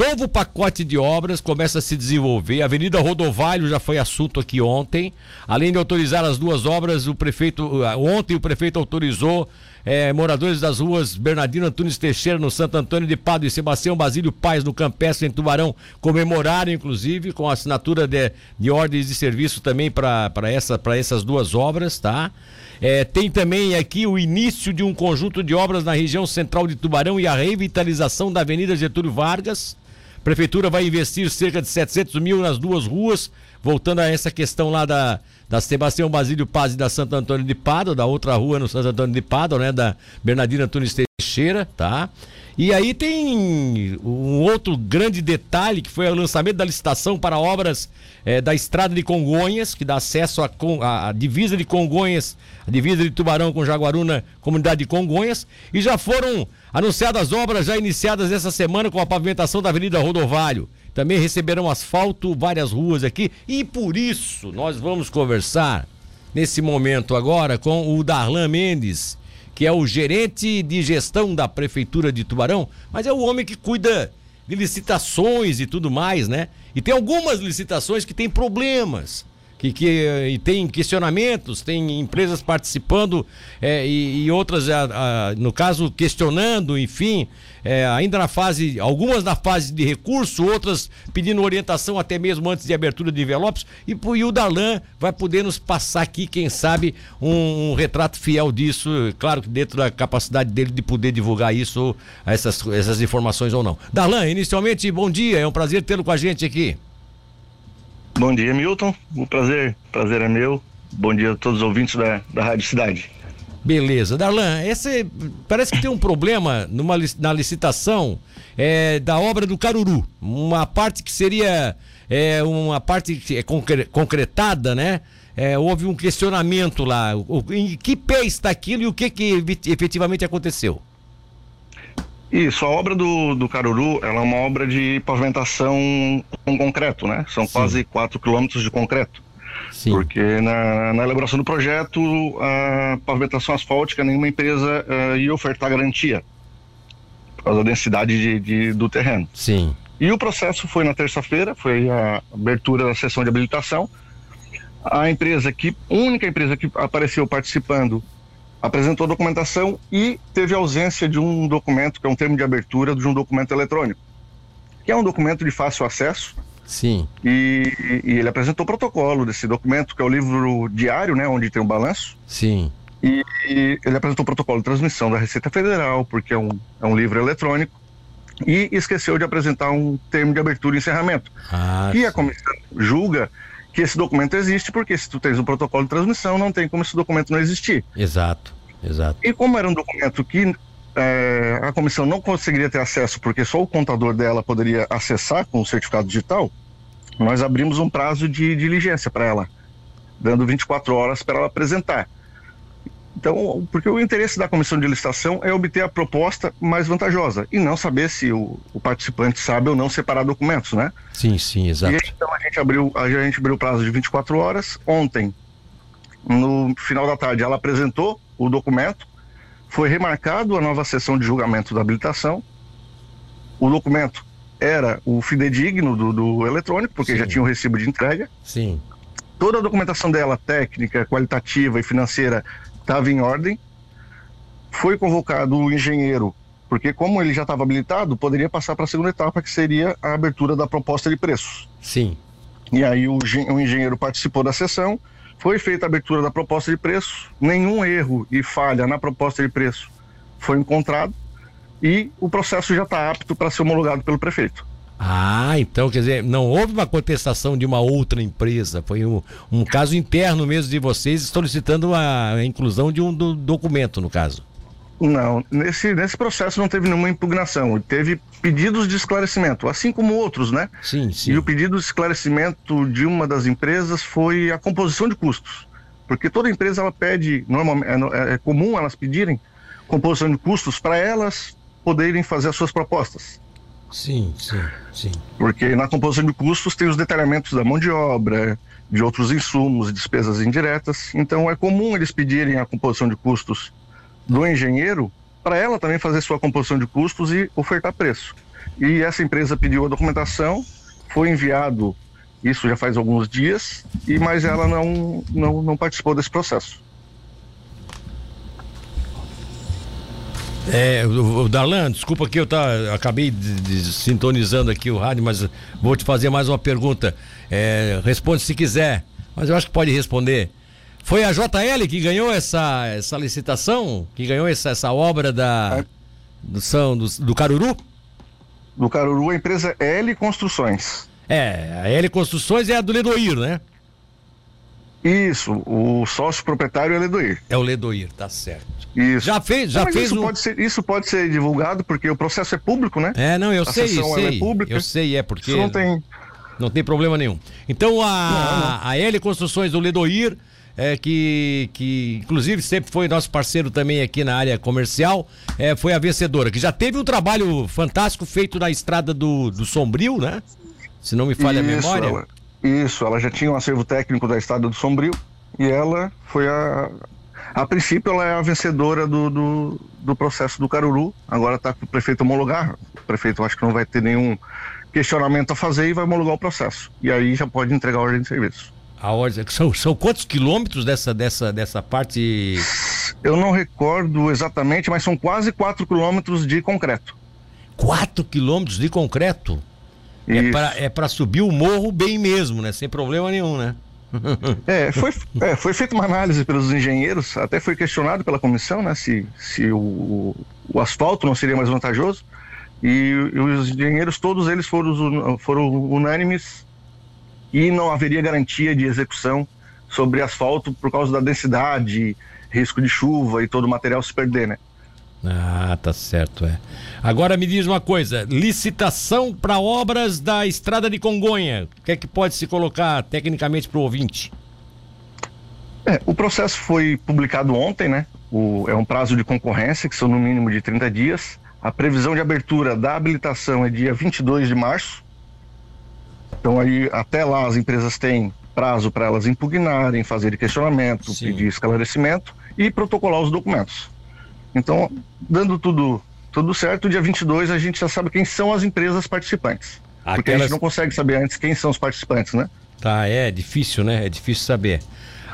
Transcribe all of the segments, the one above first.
novo pacote de obras começa a se desenvolver. A Avenida Rodovalho já foi assunto aqui ontem. Além de autorizar as duas obras, o prefeito ontem o prefeito autorizou é, moradores das ruas Bernardino Antunes Teixeira, no Santo Antônio de Pado e Sebastião Basílio Paz, no Campestre, em Tubarão, comemoraram, inclusive, com assinatura de, de ordens de serviço também para essa, essas duas obras, tá? É, tem também aqui o início de um conjunto de obras na região central de Tubarão e a revitalização da Avenida Getúlio Vargas. Prefeitura vai investir cerca de 700 mil nas duas ruas, voltando a essa questão lá da, da Sebastião Basílio Paz e da Santo Antônio de Pado, da outra rua no Santo Antônio de Pado, né, da Bernardina Tunes Teixeira, tá? E aí tem um outro grande detalhe que foi o lançamento da licitação para obras é, da Estrada de Congonhas, que dá acesso à divisa de Congonhas, a divisa de Tubarão com Jaguaruna, comunidade de Congonhas, e já foram anunciadas obras já iniciadas essa semana com a pavimentação da Avenida Rodovalho. Também receberão asfalto, várias ruas aqui, e por isso nós vamos conversar nesse momento agora com o Darlan Mendes, que é o gerente de gestão da Prefeitura de Tubarão, mas é o homem que cuida de licitações e tudo mais, né? E tem algumas licitações que têm problemas que, que e tem questionamentos, tem empresas participando é, e, e, outras, a, a, no caso, questionando, enfim, é, ainda na fase, algumas na fase de recurso, outras pedindo orientação até mesmo antes de abertura de envelopes. E, e o Darlan vai poder nos passar aqui, quem sabe, um, um, retrato fiel disso, claro que dentro da capacidade dele de poder divulgar isso, essas, essas informações ou não. Darlan, inicialmente, bom dia, é um prazer tê-lo com a gente aqui. Bom dia, Milton. Um prazer, prazer é meu. Bom dia a todos os ouvintes da, da Rádio Cidade. Beleza. Darlan, esse parece que tem um problema numa, na licitação é, da obra do Caruru. Uma parte que seria é, uma parte que é concretada, né? É, houve um questionamento lá. O, em que pé está aquilo e o que, que efetivamente aconteceu? Isso, a obra do, do Caruru ela é uma obra de pavimentação com concreto, né? São Sim. quase 4 quilômetros de concreto. Sim. Porque na, na, elaboração do projeto, a pavimentação asfáltica, nenhuma empresa uh, ia ofertar garantia, por causa da densidade de, de, do terreno. Sim. E o processo foi na terça-feira, foi a abertura da sessão de habilitação. A empresa que, única empresa que apareceu participando apresentou documentação e teve ausência de um documento, que é um termo de abertura de um documento eletrônico, que é um documento de fácil acesso. Sim. E, e ele apresentou o protocolo desse documento, que é o livro diário, né, onde tem o um balanço. Sim. E, e, ele apresentou o protocolo de transmissão da Receita Federal, porque é um, é um livro eletrônico. E esqueceu de apresentar um termo de abertura e encerramento. Ah, e a comissão julga que esse documento existe, porque se tu tens um protocolo de transmissão, não tem como esse documento não existir. Exato, exato. E como era um documento que é, a comissão não conseguiria ter acesso, porque só o contador dela poderia acessar com o certificado digital, nós abrimos um prazo de diligência para ela, dando 24 horas para ela apresentar. Então, porque o interesse da comissão de licitação é obter a proposta mais vantajosa e não saber se o, o participante sabe ou não separar documentos, né? Sim, sim, exato. E então a gente abriu, a gente abriu o prazo de 24 horas. Ontem, no final da tarde, ela apresentou o documento, foi remarcado a nova sessão de julgamento da habilitação. O documento era o fidedigno do, do eletrônico, porque sim. já tinha o recibo de entrega. Sim. Toda a documentação dela, técnica, qualitativa e financeira, estava em ordem. Foi convocado o engenheiro, porque como ele já estava habilitado, poderia passar para a segunda etapa, que seria a abertura da proposta de preços. Sim. E aí o, o engenheiro participou da sessão, foi feita a abertura da proposta de preço, nenhum erro e falha na proposta de preço foi encontrado e o processo já está apto para ser homologado pelo prefeito. Ah, então quer dizer, não houve uma contestação de uma outra empresa, foi um, um caso interno mesmo de vocês solicitando a, a inclusão de um do, documento, no caso. Não, nesse, nesse processo não teve nenhuma impugnação, teve pedidos de esclarecimento, assim como outros, né? Sim, sim. E o pedido de esclarecimento de uma das empresas foi a composição de custos, porque toda empresa ela pede, normalmente é, é comum elas pedirem composição de custos para elas poderem fazer as suas propostas. Sim, sim, sim. Porque na composição de custos tem os detalhamentos da mão de obra, de outros insumos, despesas indiretas. Então é comum eles pedirem a composição de custos do engenheiro para ela também fazer sua composição de custos e ofertar preço. e essa empresa pediu a documentação, foi enviado, isso já faz alguns dias, e mas ela não, não, não participou desse processo. É, o, Darlan, desculpa que eu tá, acabei de, de, sintonizando aqui o rádio, mas vou te fazer mais uma pergunta. É, responde se quiser, mas eu acho que pode responder. Foi a JL que ganhou essa, essa licitação? Que ganhou essa, essa obra da, é. do, São, do, do Caruru? Do Caruru, a empresa L Construções. É, a L Construções é a do Ledoir, né? Isso, o sócio proprietário é o Ledoir. É o Ledoir, tá certo. Isso. Já fez, já não, fez isso, um... pode ser, isso pode ser divulgado porque o processo é público, né? É, não, eu a sei, eu é sei. É pública. Eu sei, é porque isso não tem não tem problema nenhum. Então a não, não. a L Construções do Ledoir é, que, que inclusive sempre foi nosso parceiro também aqui na área comercial, é, foi a vencedora, que já teve um trabalho fantástico feito na estrada do, do Sombrio, né? Se não me falha isso, a memória. Ela, isso, ela já tinha um acervo técnico da estrada do Sombrio e ela foi a. A princípio, ela é a vencedora do, do, do processo do Caruru. Agora está com o prefeito homologar. O prefeito acho que não vai ter nenhum questionamento a fazer e vai homologar o processo. E aí já pode entregar a ordem de serviço. A ordem, são, são quantos quilômetros dessa, dessa, dessa parte? Eu não recordo exatamente, mas são quase 4 quilômetros de concreto. 4 quilômetros de concreto? É para é subir o morro bem mesmo, né? Sem problema nenhum, né? é, foi, é, foi feita uma análise pelos engenheiros, até foi questionado pela comissão, né, se, se o, o asfalto não seria mais vantajoso. E, e, os engenheiros, todos eles foram, foram unânimes e não haveria garantia de execução sobre asfalto por causa da densidade, risco de chuva e todo o material se perder, né? Ah, tá certo, é. Agora me diz uma coisa: licitação para obras da Estrada de Congonha. O que é que pode se colocar tecnicamente para o ouvinte? É, o processo foi publicado ontem, né? O, é um prazo de concorrência, que são no mínimo de 30 dias. A previsão de abertura da habilitação é dia 22 de março. Então, aí, até lá, as empresas têm prazo para elas impugnarem, fazer questionamento, Sim. pedir esclarecimento e protocolar os documentos. Então, dando tudo, tudo certo, dia 22 a gente já sabe quem são as empresas participantes. Aquelas... Porque a gente não consegue saber antes quem são os participantes, né? Tá, é difícil, né? É difícil saber.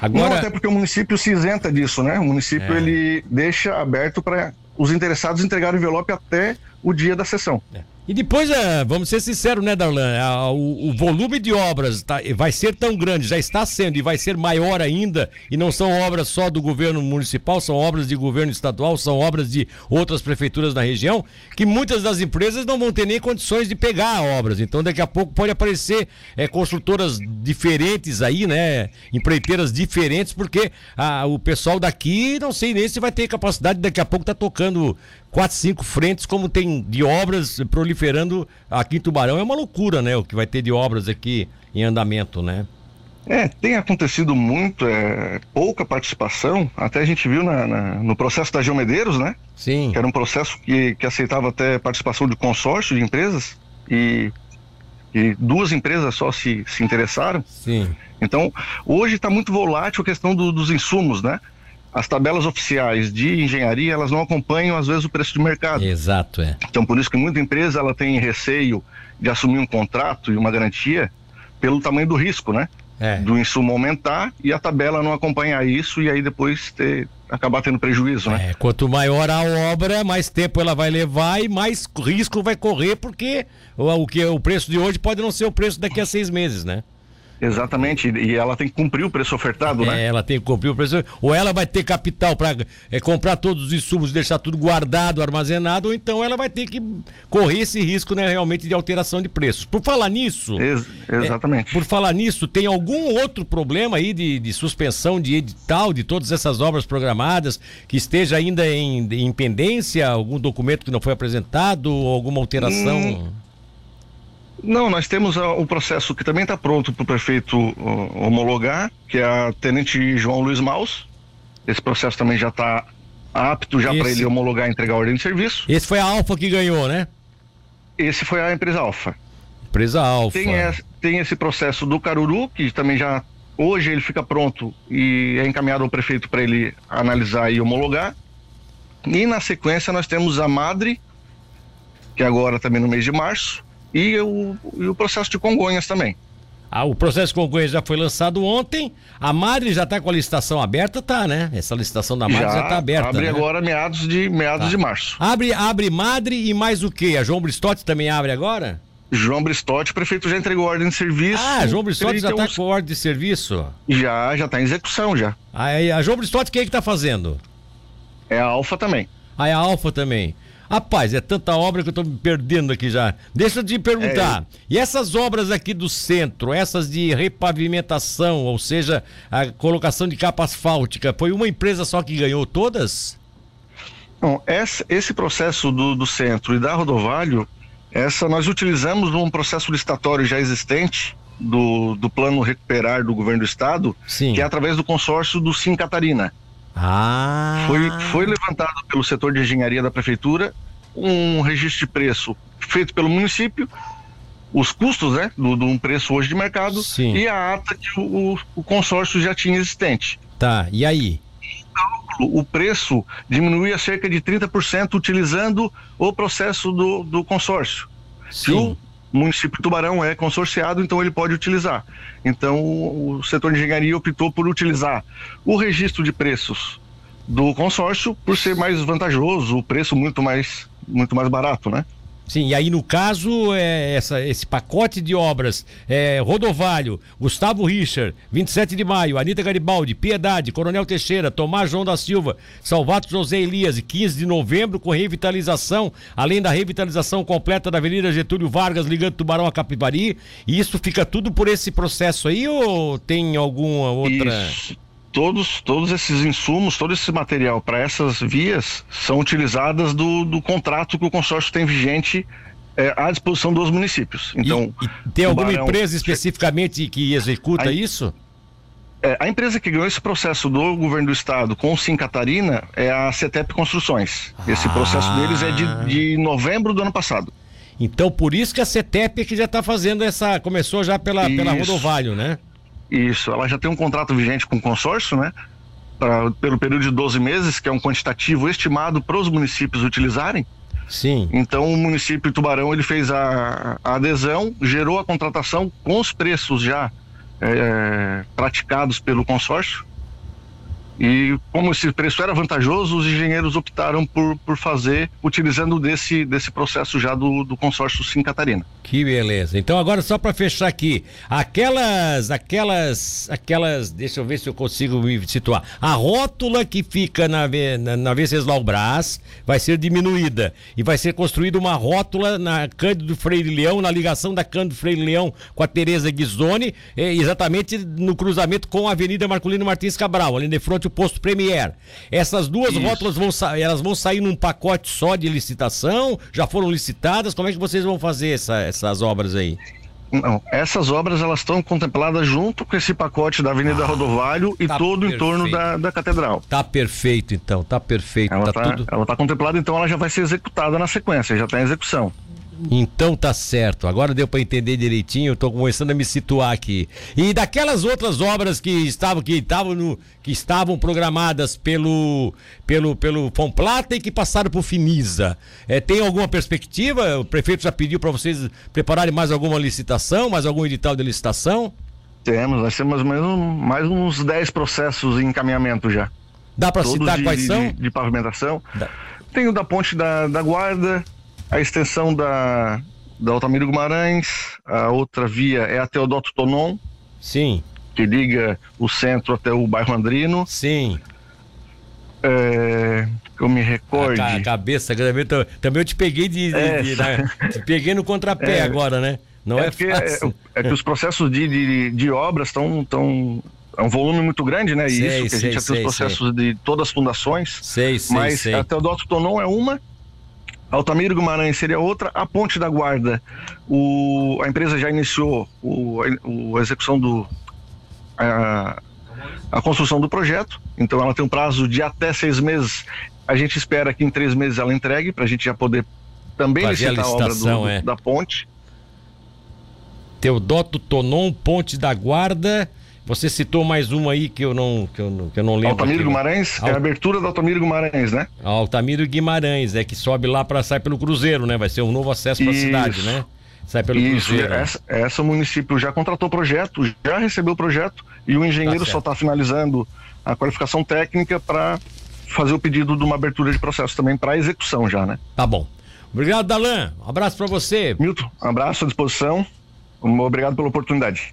Agora... Não, até porque o município se isenta disso, né? O município é. ele deixa aberto para os interessados entregarem o envelope até o dia da sessão. É. E depois, é, vamos ser sinceros, né, Darlan? O, volume de obras tá, vai ser tão grande, já está sendo e vai ser maior ainda. E não são obras só do governo municipal, são obras de governo estadual, são obras de outras prefeituras na região, que muitas das empresas não vão ter nem condições de pegar obras. Então, daqui a pouco pode aparecer é, construtoras diferentes aí, né? Empreiteiras diferentes, porque a, o pessoal daqui não sei nem se vai ter capacidade daqui a pouco tá tocando quatro, cinco frentes, como tem de obras proliferando aqui em Tubarão. É uma loucura, né? O que vai ter de obras aqui em andamento, né? É, tem acontecido muito, é, pouca participação. Até a gente viu na, na, no processo da Geomedeiros, né? Sim. Que era um processo que, que aceitava até participação de consórcio de empresas e, e duas empresas só se, se interessaram. Sim. Então, hoje está muito volátil a questão do, dos insumos, né? As tabelas oficiais de engenharia elas não acompanham às vezes o preço de mercado. Exato, é. Então por isso que muita empresa ela tem receio de assumir um contrato e uma garantia pelo tamanho do risco, né? É. Do insumo aumentar e a tabela não acompanhar isso e aí depois ter, acabar tendo prejuízo, né? É, quanto maior a obra, mais tempo ela vai levar e mais risco vai correr porque o, o que o preço de hoje pode não ser o preço daqui a seis meses, né? Exatamente, e ela tem que cumprir o preço ofertado, é, né? Ela tem que cumprir o preço. Ou ela vai ter capital para é, comprar todos os insumos, deixar tudo guardado, armazenado, ou então ela vai ter que correr esse risco, né, realmente, de alteração de preços. Por falar nisso. Ex exatamente. É, por falar nisso, tem algum outro problema aí de, de, suspensão de edital de todas essas obras programadas que esteja ainda em, em pendência? Algum documento que não foi apresentado? Alguma alteração? Hum. Não, nós temos o um processo que também está pronto para o prefeito homologar, que é a Tenente João Luiz Maus. Esse processo também já está apto já para ele homologar e entregar a ordem de serviço. Esse foi a Alfa que ganhou, né? Esse foi a empresa Alfa. Empresa Alfa. Tem, tem esse processo do Caruru, que também já hoje ele fica pronto e é encaminhado ao prefeito para ele analisar e homologar. E na sequência nós temos a Madre que agora também no mês de março, e o, e o processo de Congonhas também. Ah, o processo de Congonhas já foi lançado ontem. A Madre já está com a licitação aberta, tá, né? Essa licitação da Madre já está aberta. Abre né? agora meados de meados tá. de março. Abre, abre Madre e mais o quê? A João Bristotti também abre agora? João Bristotti, o prefeito já entregou ordem de serviço. Ah, João Bristotti já está com ordem de serviço? Já, já está em execução já. Aí, a João Bristotti quem é que está fazendo? É a Alfa também. Ah, é a Alfa também. Rapaz, é tanta obra que eu estou me perdendo aqui já. Deixa eu te perguntar. É... E essas obras aqui do centro, essas de repavimentação, ou seja, a colocação de capa asfáltica, foi uma empresa só que ganhou todas? Bom, esse processo do, do centro e da Rodovalho, essa nós utilizamos um processo licitatório já existente do, do plano recuperar do governo do estado, Sim. que é através do consórcio do Sim Catarina. Ah. Foi, foi levantado pelo setor de engenharia da prefeitura um registro de preço feito pelo município, os custos, né, do, de um preço hoje de mercado Sim. e a ata que o, o consórcio já tinha existente. Tá, e aí? O preço diminuía cerca de 30% utilizando o processo do, do consórcio. Sim. Município Tubarão é consorciado, então ele pode utilizar. Então o setor de engenharia optou por utilizar o registro de preços do consórcio por ser mais vantajoso, o preço muito mais muito mais barato, né? Sim, e aí no caso, é, essa, esse pacote de obras, é, Rodovalho, Gustavo Richard, 27 de maio, Anitta Garibaldi, Piedade, Coronel Teixeira, Tomás João da Silva, Salvato José Elias, 15 de novembro, com revitalização, além da revitalização completa da Avenida Getúlio Vargas, ligando Tubarão a Capivari, e isso fica tudo por esse processo aí ou tem alguma outra... Isso todos, todos esses insumos, todo esse material para essas vias são utilizadas do, do contrato que o consórcio tem vigente é, à disposição dos municípios. Então, e, e tem alguma Barão... empresa especificamente que executa a, isso? É, a empresa que ganhou esse processo do governo do estado com o Sim Catarina é a CETEP Construções. Esse ah. processo deles é de, de novembro do ano passado. Então, por isso que a CETEP é que já está fazendo essa. Começou já pela, pela Rodovalho, né? Isso, ela já tem um contrato vigente com o consórcio, né? Pra, pelo período de 12 meses, que é um quantitativo estimado para os municípios utilizarem. Sim. Então o município de Tubarão ele fez a, a adesão, gerou a contratação com os preços já é, praticados pelo consórcio e como esse preço era vantajoso, os engenheiros optaram por, por fazer utilizando desse, desse processo já do, do consórcio Sim Catarina. Que beleza. Então agora só para fechar aqui, aquelas, aquelas, aquelas, deixa eu ver se eu consigo me situar. A rótula que fica na, na, na Venceslau Brás vai ser diminuída e vai ser construída uma rótula na Cândido Freire Leão, na ligação da Cândido Freire Leão com a Tereza Ghisoni, exatamente no cruzamento com a Avenida Marcolino Martins Cabral, ali de frente o posto Premier. Essas duas Isso. rótulas vão, elas vão sair num pacote só de licitação? Já foram licitadas? Como é que vocês vão fazer essa, essas obras aí? Não, essas obras elas estão contempladas junto com esse pacote da Avenida ah, Rodovalho e tá todo perfeito. em torno da, da catedral. Tá perfeito então, tá perfeito. Ela tá, tá tudo... ela tá contemplada, então ela já vai ser executada na sequência, já está em execução. Então tá certo. Agora deu para entender direitinho. Eu tô começando a me situar aqui. E daquelas outras obras que estavam que estavam no que estavam programadas pelo pelo pelo Fomplata e que passaram por Finisa. É, tem alguma perspectiva? O prefeito já pediu para vocês prepararem mais alguma licitação, mais algum edital de licitação? Temos, nós temos mais, mais uns 10 processos em encaminhamento já. Dá para citar de, quais são? De, de pavimentação. Dá. Tem o da ponte da, da Guarda, a extensão da, da Altamiro Guimarães, a outra via é a Teodoto Tonon. Sim. Que liga o centro até o bairro Andrino. Sim. É, que eu me recorde. A, a cabeça, também eu te peguei de. de, de né? Te peguei no contrapé é, agora, né? Não é, é, é, é, que os processos de, de, de obras estão. Tão, é um volume muito grande, né? Sei, Isso, que a gente já tem os processos sei. de todas as fundações. Sei, sei, mas sei. a Teodoto Tonon é uma Altamiro Guimarães seria outra. A Ponte da Guarda, o, a empresa já iniciou o, a, a execução do. A, a construção do projeto, então ela tem um prazo de até seis meses. A gente espera que em três meses ela entregue, para a gente já poder também Fazer licitar a, a obra do, é. da ponte. Teodoto Tonon, Ponte da Guarda, Você citou mais uma aí que eu não, que eu, que eu não lembro. Altamiro aqui. Guimarães? Alt... É a abertura do Altamiro Guimarães, né? Altamiro Guimarães, é que sobe lá para sair pelo Cruzeiro, né? Vai ser um novo acesso para a cidade, né? Sai pelo Isso, Cruzeiro. Essa, essa o município já contratou o projeto, já recebeu o projeto e o engenheiro tá só está finalizando a qualificação técnica para fazer o pedido de uma abertura de processo também para execução já, né? Tá bom. Obrigado, Dalan. Um abraço para você. Milton, um abraço à disposição. Obrigado pela oportunidade.